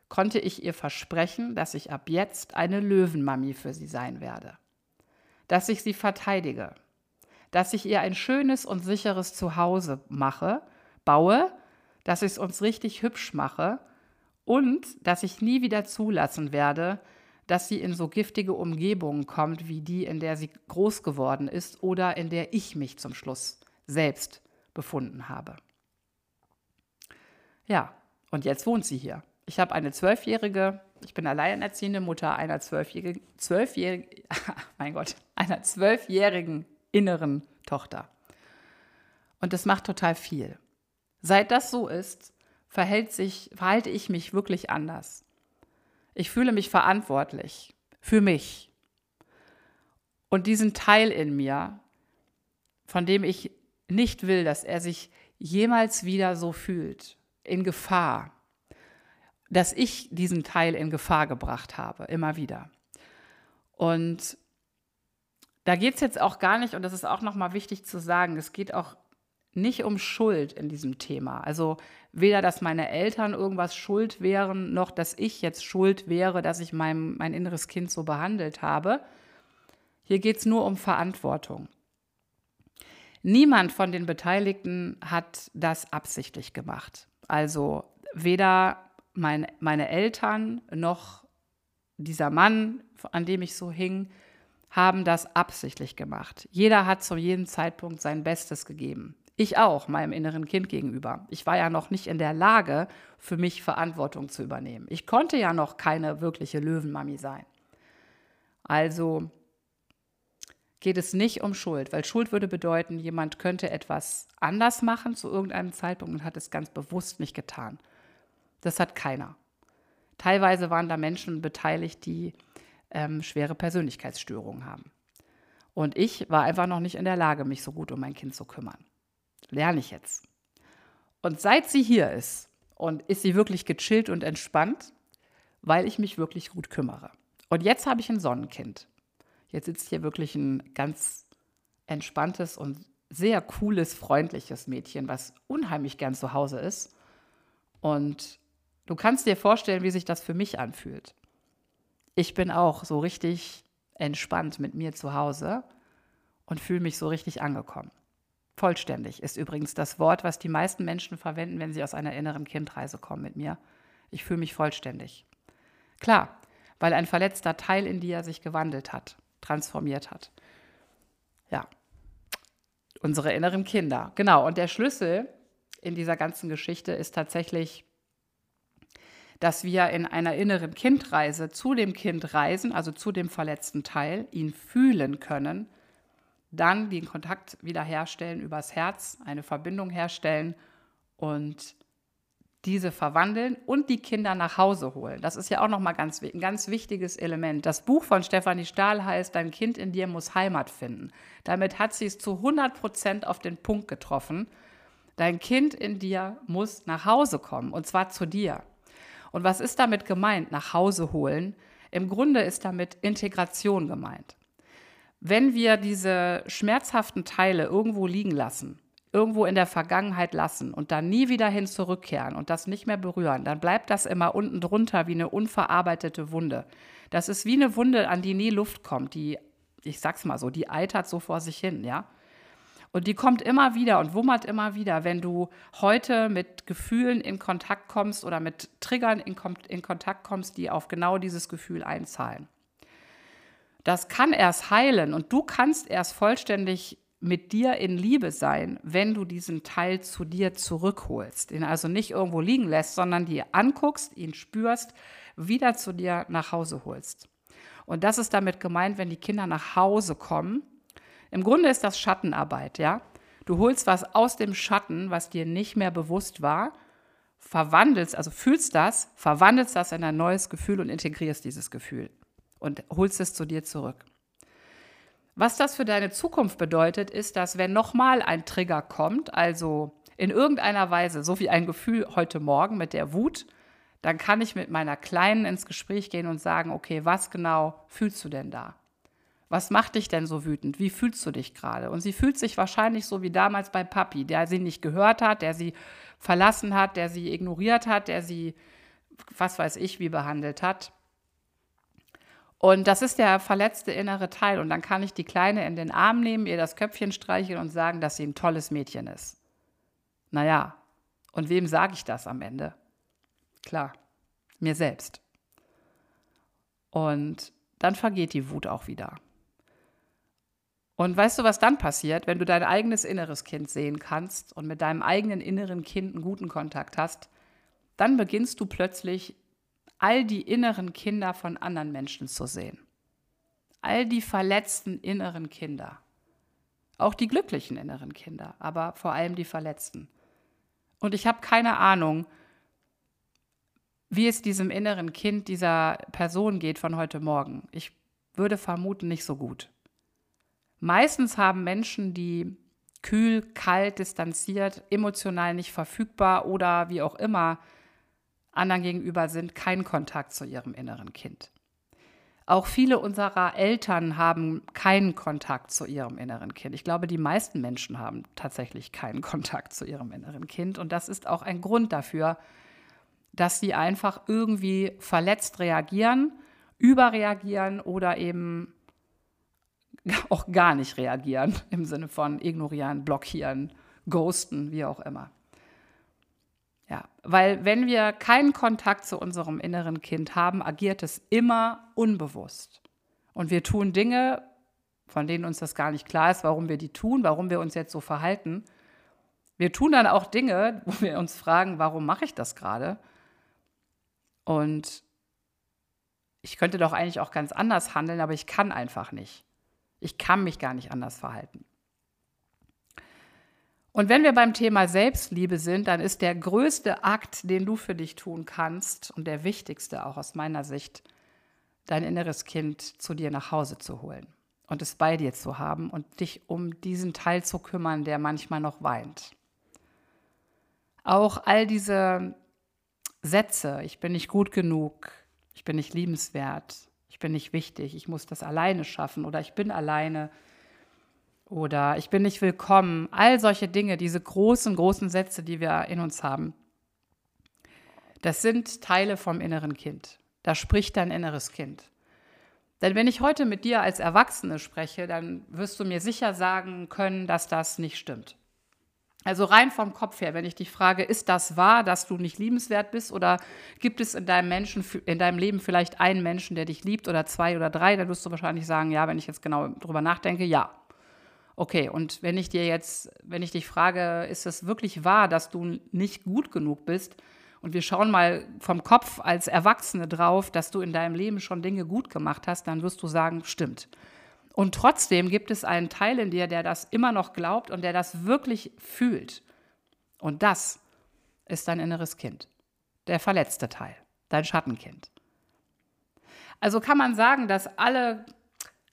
konnte ich ihr versprechen, dass ich ab jetzt eine Löwenmami für sie sein werde. Dass ich sie verteidige. Dass ich ihr ein schönes und sicheres Zuhause mache, baue, dass ich es uns richtig hübsch mache und dass ich nie wieder zulassen werde, dass sie in so giftige Umgebungen kommt, wie die, in der sie groß geworden ist oder in der ich mich zum Schluss selbst befunden habe. Ja, und jetzt wohnt sie hier. Ich habe eine zwölfjährige, ich bin alleinerziehende Mutter einer zwölfjährigen, zwölfjährigen, mein Gott, einer zwölfjährigen inneren Tochter. Und das macht total viel. Seit das so ist, verhält sich, verhalte ich mich wirklich anders. Ich fühle mich verantwortlich für mich. Und diesen Teil in mir, von dem ich nicht will, dass er sich jemals wieder so fühlt, in Gefahr, dass ich diesen Teil in Gefahr gebracht habe, immer wieder. Und da geht es jetzt auch gar nicht, und das ist auch nochmal wichtig zu sagen, es geht auch nicht um Schuld in diesem Thema. Also weder, dass meine Eltern irgendwas schuld wären, noch dass ich jetzt schuld wäre, dass ich mein, mein inneres Kind so behandelt habe. Hier geht es nur um Verantwortung. Niemand von den Beteiligten hat das absichtlich gemacht. Also weder mein, meine Eltern noch dieser Mann, an dem ich so hing, haben das absichtlich gemacht. Jeder hat zu jedem Zeitpunkt sein Bestes gegeben. Ich auch, meinem inneren Kind gegenüber. Ich war ja noch nicht in der Lage, für mich Verantwortung zu übernehmen. Ich konnte ja noch keine wirkliche Löwenmami sein. Also geht es nicht um Schuld, weil Schuld würde bedeuten, jemand könnte etwas anders machen zu irgendeinem Zeitpunkt und hat es ganz bewusst nicht getan. Das hat keiner. Teilweise waren da Menschen beteiligt, die ähm, schwere Persönlichkeitsstörungen haben. Und ich war einfach noch nicht in der Lage, mich so gut um mein Kind zu kümmern. Lerne ich jetzt. Und seit sie hier ist, und ist sie wirklich gechillt und entspannt, weil ich mich wirklich gut kümmere. Und jetzt habe ich ein Sonnenkind. Jetzt sitzt hier wirklich ein ganz entspanntes und sehr cooles, freundliches Mädchen, was unheimlich gern zu Hause ist. Und du kannst dir vorstellen, wie sich das für mich anfühlt. Ich bin auch so richtig entspannt mit mir zu Hause und fühle mich so richtig angekommen. Vollständig ist übrigens das Wort, was die meisten Menschen verwenden, wenn sie aus einer inneren Kindreise kommen mit mir. Ich fühle mich vollständig. Klar, weil ein verletzter Teil in dir sich gewandelt hat, transformiert hat. Ja, unsere inneren Kinder. Genau, und der Schlüssel in dieser ganzen Geschichte ist tatsächlich, dass wir in einer inneren Kindreise zu dem Kind reisen, also zu dem verletzten Teil, ihn fühlen können dann den Kontakt wiederherstellen übers Herz, eine Verbindung herstellen und diese verwandeln und die Kinder nach Hause holen. Das ist ja auch nochmal ganz, ein ganz wichtiges Element. Das Buch von Stefanie Stahl heißt, Dein Kind in dir muss Heimat finden. Damit hat sie es zu 100 Prozent auf den Punkt getroffen. Dein Kind in dir muss nach Hause kommen und zwar zu dir. Und was ist damit gemeint, nach Hause holen? Im Grunde ist damit Integration gemeint wenn wir diese schmerzhaften Teile irgendwo liegen lassen, irgendwo in der Vergangenheit lassen und dann nie wieder hin zurückkehren und das nicht mehr berühren, dann bleibt das immer unten drunter wie eine unverarbeitete Wunde. Das ist wie eine Wunde, an die nie Luft kommt, die, ich sag's mal so, die eitert so vor sich hin, ja. Und die kommt immer wieder und wummert immer wieder, wenn du heute mit Gefühlen in Kontakt kommst oder mit Triggern in, in Kontakt kommst, die auf genau dieses Gefühl einzahlen. Das kann erst heilen und du kannst erst vollständig mit dir in Liebe sein, wenn du diesen Teil zu dir zurückholst, ihn also nicht irgendwo liegen lässt, sondern dir anguckst, ihn spürst, wieder zu dir nach Hause holst. Und das ist damit gemeint, wenn die Kinder nach Hause kommen. Im Grunde ist das Schattenarbeit, ja? Du holst was aus dem Schatten, was dir nicht mehr bewusst war, verwandelst, also fühlst das, verwandelst das in ein neues Gefühl und integrierst dieses Gefühl und holst es zu dir zurück. Was das für deine Zukunft bedeutet, ist, dass wenn nochmal ein Trigger kommt, also in irgendeiner Weise, so wie ein Gefühl heute Morgen mit der Wut, dann kann ich mit meiner Kleinen ins Gespräch gehen und sagen, okay, was genau fühlst du denn da? Was macht dich denn so wütend? Wie fühlst du dich gerade? Und sie fühlt sich wahrscheinlich so wie damals bei Papi, der sie nicht gehört hat, der sie verlassen hat, der sie ignoriert hat, der sie, was weiß ich, wie behandelt hat. Und das ist der verletzte innere Teil. Und dann kann ich die Kleine in den Arm nehmen, ihr das Köpfchen streicheln und sagen, dass sie ein tolles Mädchen ist. Naja, und wem sage ich das am Ende? Klar, mir selbst. Und dann vergeht die Wut auch wieder. Und weißt du, was dann passiert, wenn du dein eigenes inneres Kind sehen kannst und mit deinem eigenen inneren Kind einen guten Kontakt hast? Dann beginnst du plötzlich all die inneren Kinder von anderen Menschen zu sehen. All die verletzten inneren Kinder. Auch die glücklichen inneren Kinder, aber vor allem die verletzten. Und ich habe keine Ahnung, wie es diesem inneren Kind dieser Person geht von heute Morgen. Ich würde vermuten, nicht so gut. Meistens haben Menschen, die kühl, kalt, distanziert, emotional nicht verfügbar oder wie auch immer anderen gegenüber sind, keinen Kontakt zu ihrem inneren Kind. Auch viele unserer Eltern haben keinen Kontakt zu ihrem inneren Kind. Ich glaube, die meisten Menschen haben tatsächlich keinen Kontakt zu ihrem inneren Kind. Und das ist auch ein Grund dafür, dass sie einfach irgendwie verletzt reagieren, überreagieren oder eben auch gar nicht reagieren im Sinne von ignorieren, blockieren, ghosten, wie auch immer. Ja, weil wenn wir keinen Kontakt zu unserem inneren Kind haben, agiert es immer unbewusst. Und wir tun Dinge, von denen uns das gar nicht klar ist, warum wir die tun, warum wir uns jetzt so verhalten. Wir tun dann auch Dinge, wo wir uns fragen, warum mache ich das gerade? Und ich könnte doch eigentlich auch ganz anders handeln, aber ich kann einfach nicht. Ich kann mich gar nicht anders verhalten. Und wenn wir beim Thema Selbstliebe sind, dann ist der größte Akt, den du für dich tun kannst und der wichtigste auch aus meiner Sicht, dein inneres Kind zu dir nach Hause zu holen. und es bei dir zu haben und dich um diesen Teil zu kümmern, der manchmal noch weint. Auch all diese Sätze, ich bin nicht gut genug, ich bin nicht liebenswert, ich bin nicht wichtig, ich muss das alleine schaffen oder ich bin alleine oder ich bin nicht willkommen, all solche Dinge, diese großen, großen Sätze, die wir in uns haben, das sind Teile vom inneren Kind. Da spricht dein inneres Kind. Denn wenn ich heute mit dir als Erwachsene spreche, dann wirst du mir sicher sagen können, dass das nicht stimmt. Also rein vom Kopf her, wenn ich dich frage, ist das wahr, dass du nicht liebenswert bist oder gibt es in deinem Menschen in deinem Leben vielleicht einen Menschen, der dich liebt oder zwei oder drei, dann wirst du wahrscheinlich sagen, ja, wenn ich jetzt genau drüber nachdenke, ja. Okay, und wenn ich dir jetzt, wenn ich dich frage, ist es wirklich wahr, dass du nicht gut genug bist, und wir schauen mal vom Kopf als Erwachsene drauf, dass du in deinem Leben schon Dinge gut gemacht hast, dann wirst du sagen, stimmt. Und trotzdem gibt es einen Teil in dir, der das immer noch glaubt und der das wirklich fühlt. Und das ist dein inneres Kind, der verletzte Teil, dein Schattenkind. Also kann man sagen, dass alle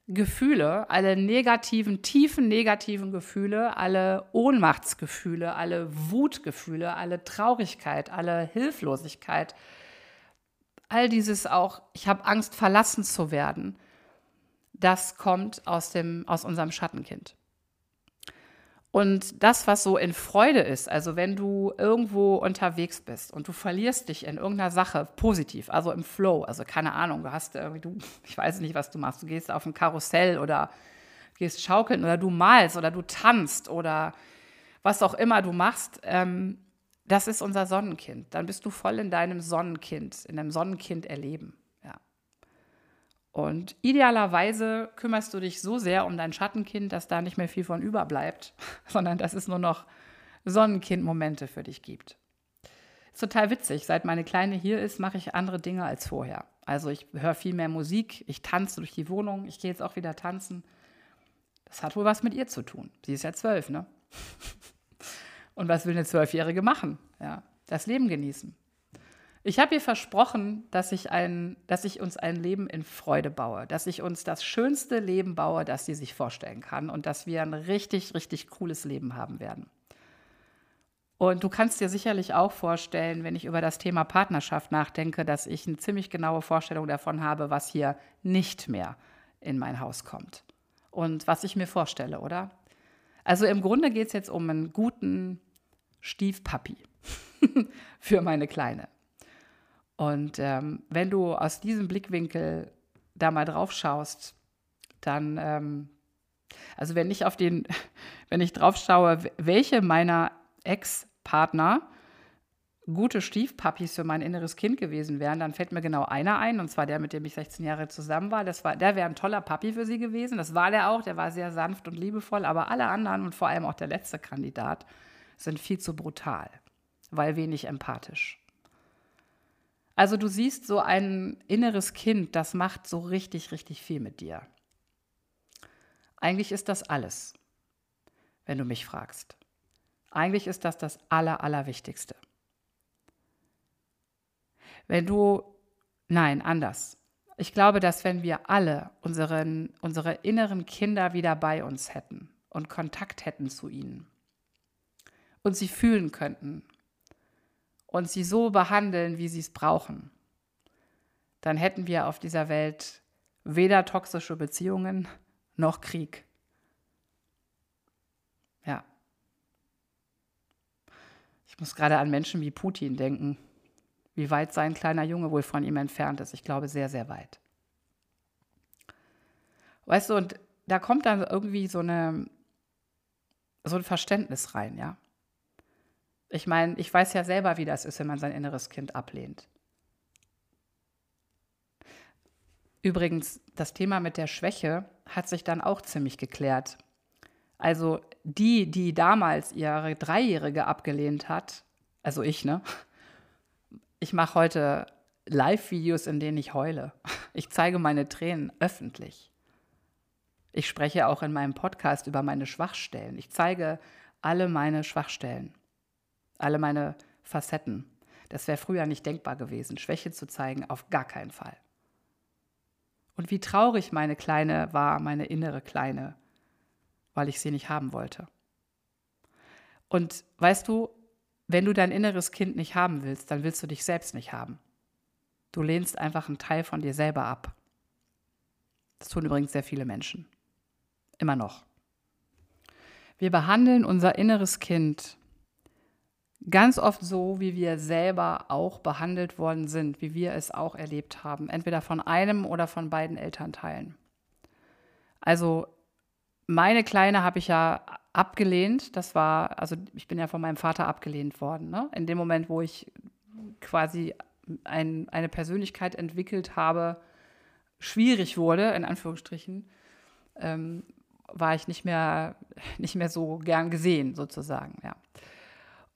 Gefühle, alle negativen, tiefen negativen Gefühle, alle Ohnmachtsgefühle, alle Wutgefühle, alle Traurigkeit, alle Hilflosigkeit, all dieses auch, ich habe Angst, verlassen zu werden, das kommt aus, dem, aus unserem Schattenkind. Und das, was so in Freude ist, also wenn du irgendwo unterwegs bist und du verlierst dich in irgendeiner Sache positiv, also im Flow, also keine Ahnung, du hast irgendwie, du, ich weiß nicht, was du machst, du gehst auf ein Karussell oder gehst schaukeln oder du malst oder du tanzt oder was auch immer du machst, ähm, das ist unser Sonnenkind. Dann bist du voll in deinem Sonnenkind, in deinem Sonnenkind erleben. Und idealerweise kümmerst du dich so sehr um dein Schattenkind, dass da nicht mehr viel von überbleibt, sondern dass es nur noch Sonnenkind-Momente für dich gibt. Ist total witzig. Seit meine Kleine hier ist, mache ich andere Dinge als vorher. Also ich höre viel mehr Musik, ich tanze durch die Wohnung, ich gehe jetzt auch wieder tanzen. Das hat wohl was mit ihr zu tun. Sie ist ja zwölf, ne? Und was will eine Zwölfjährige machen? Ja, das Leben genießen. Ich habe ihr versprochen, dass ich, ein, dass ich uns ein Leben in Freude baue, dass ich uns das schönste Leben baue, das sie sich vorstellen kann und dass wir ein richtig, richtig cooles Leben haben werden. Und du kannst dir sicherlich auch vorstellen, wenn ich über das Thema Partnerschaft nachdenke, dass ich eine ziemlich genaue Vorstellung davon habe, was hier nicht mehr in mein Haus kommt und was ich mir vorstelle, oder? Also im Grunde geht es jetzt um einen guten Stiefpapi für meine Kleine. Und ähm, wenn du aus diesem Blickwinkel da mal drauf schaust, dann, ähm, also wenn ich auf den, wenn ich drauf schaue, welche meiner Ex-Partner gute Stiefpapis für mein inneres Kind gewesen wären, dann fällt mir genau einer ein, und zwar der, mit dem ich 16 Jahre zusammen war. Das war der wäre ein toller Papi für sie gewesen. Das war der auch, der war sehr sanft und liebevoll, aber alle anderen und vor allem auch der letzte Kandidat sind viel zu brutal, weil wenig empathisch. Also du siehst so ein inneres Kind, das macht so richtig, richtig viel mit dir. Eigentlich ist das alles, wenn du mich fragst. Eigentlich ist das das Aller, Allerwichtigste. Wenn du, nein, anders. Ich glaube, dass wenn wir alle unseren, unsere inneren Kinder wieder bei uns hätten und Kontakt hätten zu ihnen und sie fühlen könnten und sie so behandeln, wie sie es brauchen, dann hätten wir auf dieser Welt weder toxische Beziehungen noch Krieg. Ja. Ich muss gerade an Menschen wie Putin denken, wie weit sein kleiner Junge wohl von ihm entfernt ist. Ich glaube, sehr, sehr weit. Weißt du, und da kommt dann irgendwie so, eine, so ein Verständnis rein, ja. Ich meine, ich weiß ja selber, wie das ist, wenn man sein inneres Kind ablehnt. Übrigens, das Thema mit der Schwäche hat sich dann auch ziemlich geklärt. Also die, die damals ihre Dreijährige abgelehnt hat, also ich, ne? Ich mache heute Live-Videos, in denen ich heule. Ich zeige meine Tränen öffentlich. Ich spreche auch in meinem Podcast über meine Schwachstellen. Ich zeige alle meine Schwachstellen alle meine Facetten. Das wäre früher nicht denkbar gewesen, Schwäche zu zeigen, auf gar keinen Fall. Und wie traurig meine Kleine war, meine innere Kleine, weil ich sie nicht haben wollte. Und weißt du, wenn du dein inneres Kind nicht haben willst, dann willst du dich selbst nicht haben. Du lehnst einfach einen Teil von dir selber ab. Das tun übrigens sehr viele Menschen. Immer noch. Wir behandeln unser inneres Kind ganz oft so, wie wir selber auch behandelt worden sind, wie wir es auch erlebt haben, entweder von einem oder von beiden Elternteilen. Also meine Kleine habe ich ja abgelehnt. Das war, also ich bin ja von meinem Vater abgelehnt worden. Ne? In dem Moment, wo ich quasi ein, eine Persönlichkeit entwickelt habe, schwierig wurde, in Anführungsstrichen, ähm, war ich nicht mehr, nicht mehr so gern gesehen, sozusagen, ja.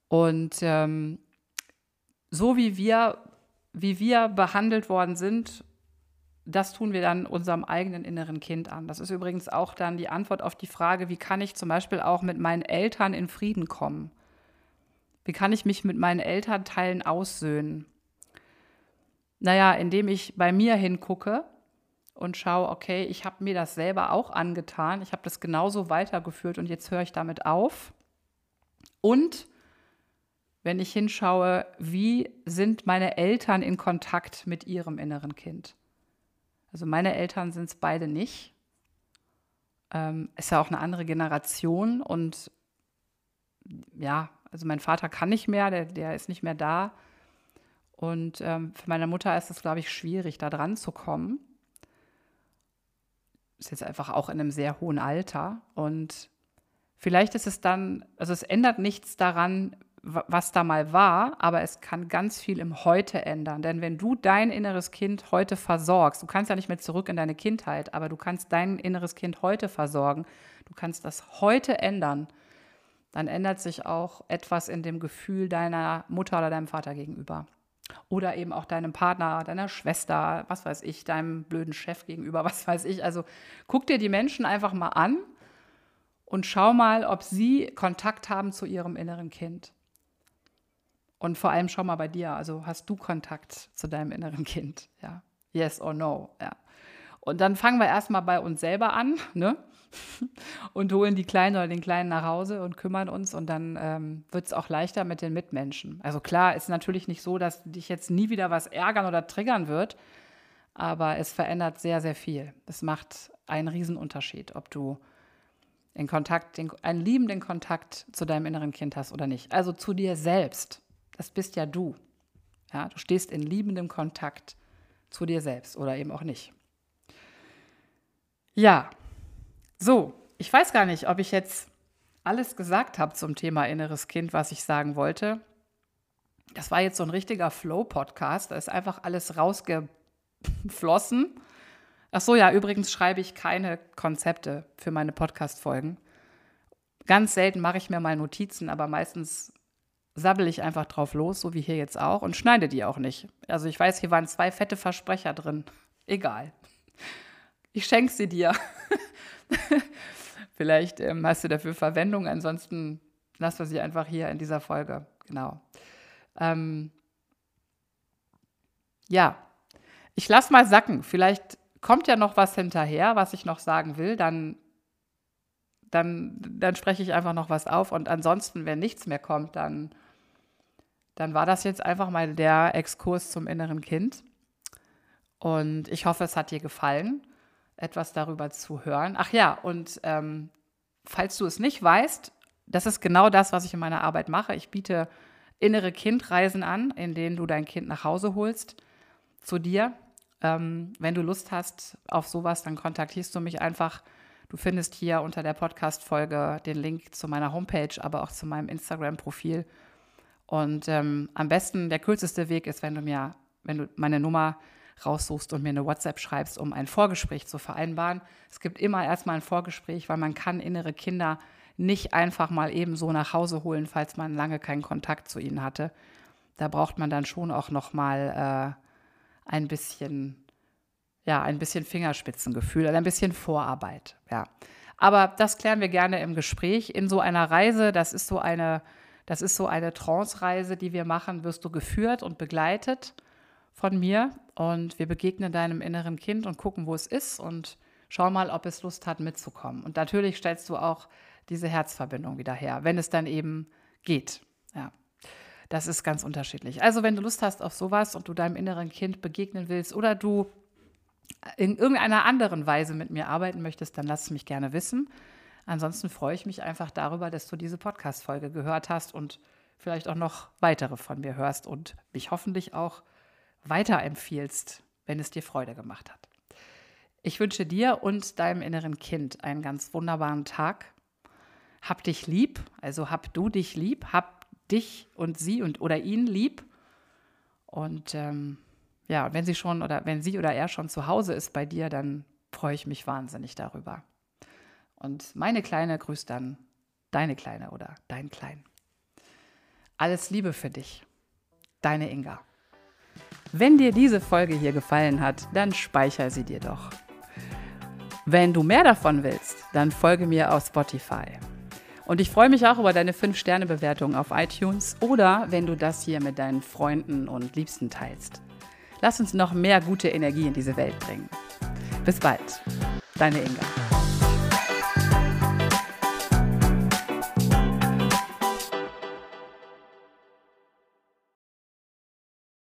Und ähm, so wie wir, wie wir behandelt worden sind, das tun wir dann unserem eigenen inneren Kind an. Das ist übrigens auch dann die Antwort auf die Frage, wie kann ich zum Beispiel auch mit meinen Eltern in Frieden kommen? Wie kann ich mich mit meinen Elternteilen aussöhnen? Naja, indem ich bei mir hingucke und schaue, okay, ich habe mir das selber auch angetan, ich habe das genauso weitergeführt und jetzt höre ich damit auf. Und wenn ich hinschaue, wie sind meine Eltern in Kontakt mit ihrem inneren Kind? Also meine Eltern sind es beide nicht. Ähm, ist ja auch eine andere Generation und ja, also mein Vater kann nicht mehr, der, der ist nicht mehr da. Und ähm, für meine Mutter ist es, glaube ich, schwierig, da dran zu kommen. Ist jetzt einfach auch in einem sehr hohen Alter. Und vielleicht ist es dann, also es ändert nichts daran, was da mal war, aber es kann ganz viel im Heute ändern. Denn wenn du dein inneres Kind heute versorgst, du kannst ja nicht mehr zurück in deine Kindheit, aber du kannst dein inneres Kind heute versorgen, du kannst das heute ändern, dann ändert sich auch etwas in dem Gefühl deiner Mutter oder deinem Vater gegenüber. Oder eben auch deinem Partner, deiner Schwester, was weiß ich, deinem blöden Chef gegenüber, was weiß ich. Also guck dir die Menschen einfach mal an und schau mal, ob sie Kontakt haben zu ihrem inneren Kind. Und vor allem schau mal bei dir, also hast du Kontakt zu deinem inneren Kind? Ja. Yes or no? Ja. Und dann fangen wir erstmal bei uns selber an, ne? und holen die Kleinen oder den Kleinen nach Hause und kümmern uns und dann ähm, wird es auch leichter mit den Mitmenschen. Also klar, ist natürlich nicht so, dass dich jetzt nie wieder was ärgern oder triggern wird, aber es verändert sehr, sehr viel. Es macht einen Riesenunterschied, ob du in Kontakt, den, einen liebenden Kontakt zu deinem inneren Kind hast oder nicht. Also zu dir selbst. Das bist ja du. Ja, du stehst in liebendem Kontakt zu dir selbst oder eben auch nicht. Ja, so, ich weiß gar nicht, ob ich jetzt alles gesagt habe zum Thema inneres Kind, was ich sagen wollte. Das war jetzt so ein richtiger Flow-Podcast. Da ist einfach alles rausgeflossen. Ach so, ja, übrigens schreibe ich keine Konzepte für meine Podcast-Folgen. Ganz selten mache ich mir mal Notizen, aber meistens sabbel ich einfach drauf los, so wie hier jetzt auch, und schneide die auch nicht. Also ich weiß, hier waren zwei fette Versprecher drin. Egal. Ich schenke sie dir. Vielleicht ähm, hast du dafür Verwendung, ansonsten lassen wir sie einfach hier in dieser Folge. Genau. Ähm, ja, ich lasse mal sacken. Vielleicht kommt ja noch was hinterher, was ich noch sagen will. Dann, dann, dann spreche ich einfach noch was auf. Und ansonsten, wenn nichts mehr kommt, dann, dann war das jetzt einfach mal der Exkurs zum inneren Kind. Und ich hoffe, es hat dir gefallen etwas darüber zu hören. Ach ja, und ähm, falls du es nicht weißt, das ist genau das, was ich in meiner Arbeit mache. Ich biete innere Kindreisen an, in denen du dein Kind nach Hause holst zu dir. Ähm, wenn du Lust hast auf sowas, dann kontaktierst du mich einfach. Du findest hier unter der Podcast-Folge den Link zu meiner Homepage, aber auch zu meinem Instagram-Profil. Und ähm, am besten, der kürzeste Weg ist, wenn du mir, wenn du meine Nummer raussuchst und mir eine WhatsApp schreibst, um ein Vorgespräch zu vereinbaren. Es gibt immer erstmal ein Vorgespräch, weil man kann innere Kinder nicht einfach mal eben so nach Hause holen, falls man lange keinen Kontakt zu ihnen hatte. Da braucht man dann schon auch noch mal äh, ein bisschen, ja, ein bisschen Fingerspitzengefühl, ein bisschen Vorarbeit, ja. Aber das klären wir gerne im Gespräch. In so einer Reise, das ist so eine, das ist so eine Trance-Reise, die wir machen, wirst du geführt und begleitet von mir und wir begegnen deinem inneren Kind und gucken, wo es ist und schau mal, ob es Lust hat, mitzukommen. Und natürlich stellst du auch diese Herzverbindung wieder her, wenn es dann eben geht. Ja. Das ist ganz unterschiedlich. Also, wenn du Lust hast auf sowas und du deinem inneren Kind begegnen willst oder du in irgendeiner anderen Weise mit mir arbeiten möchtest, dann lass es mich gerne wissen. Ansonsten freue ich mich einfach darüber, dass du diese Podcast-Folge gehört hast und vielleicht auch noch weitere von mir hörst und mich hoffentlich auch weiterempfiehlst, wenn es dir Freude gemacht hat. Ich wünsche dir und deinem inneren Kind einen ganz wunderbaren Tag. Hab dich lieb, also hab du dich lieb, hab dich und sie und oder ihn lieb. Und ähm, ja, wenn sie schon oder wenn sie oder er schon zu Hause ist bei dir, dann freue ich mich wahnsinnig darüber. Und meine Kleine grüßt dann deine Kleine oder dein Klein. Alles Liebe für dich. Deine Inga. Wenn dir diese Folge hier gefallen hat, dann speicher sie dir doch. Wenn du mehr davon willst, dann folge mir auf Spotify. Und ich freue mich auch über deine 5-Sterne-Bewertung auf iTunes oder wenn du das hier mit deinen Freunden und Liebsten teilst. Lass uns noch mehr gute Energie in diese Welt bringen. Bis bald, deine Inga.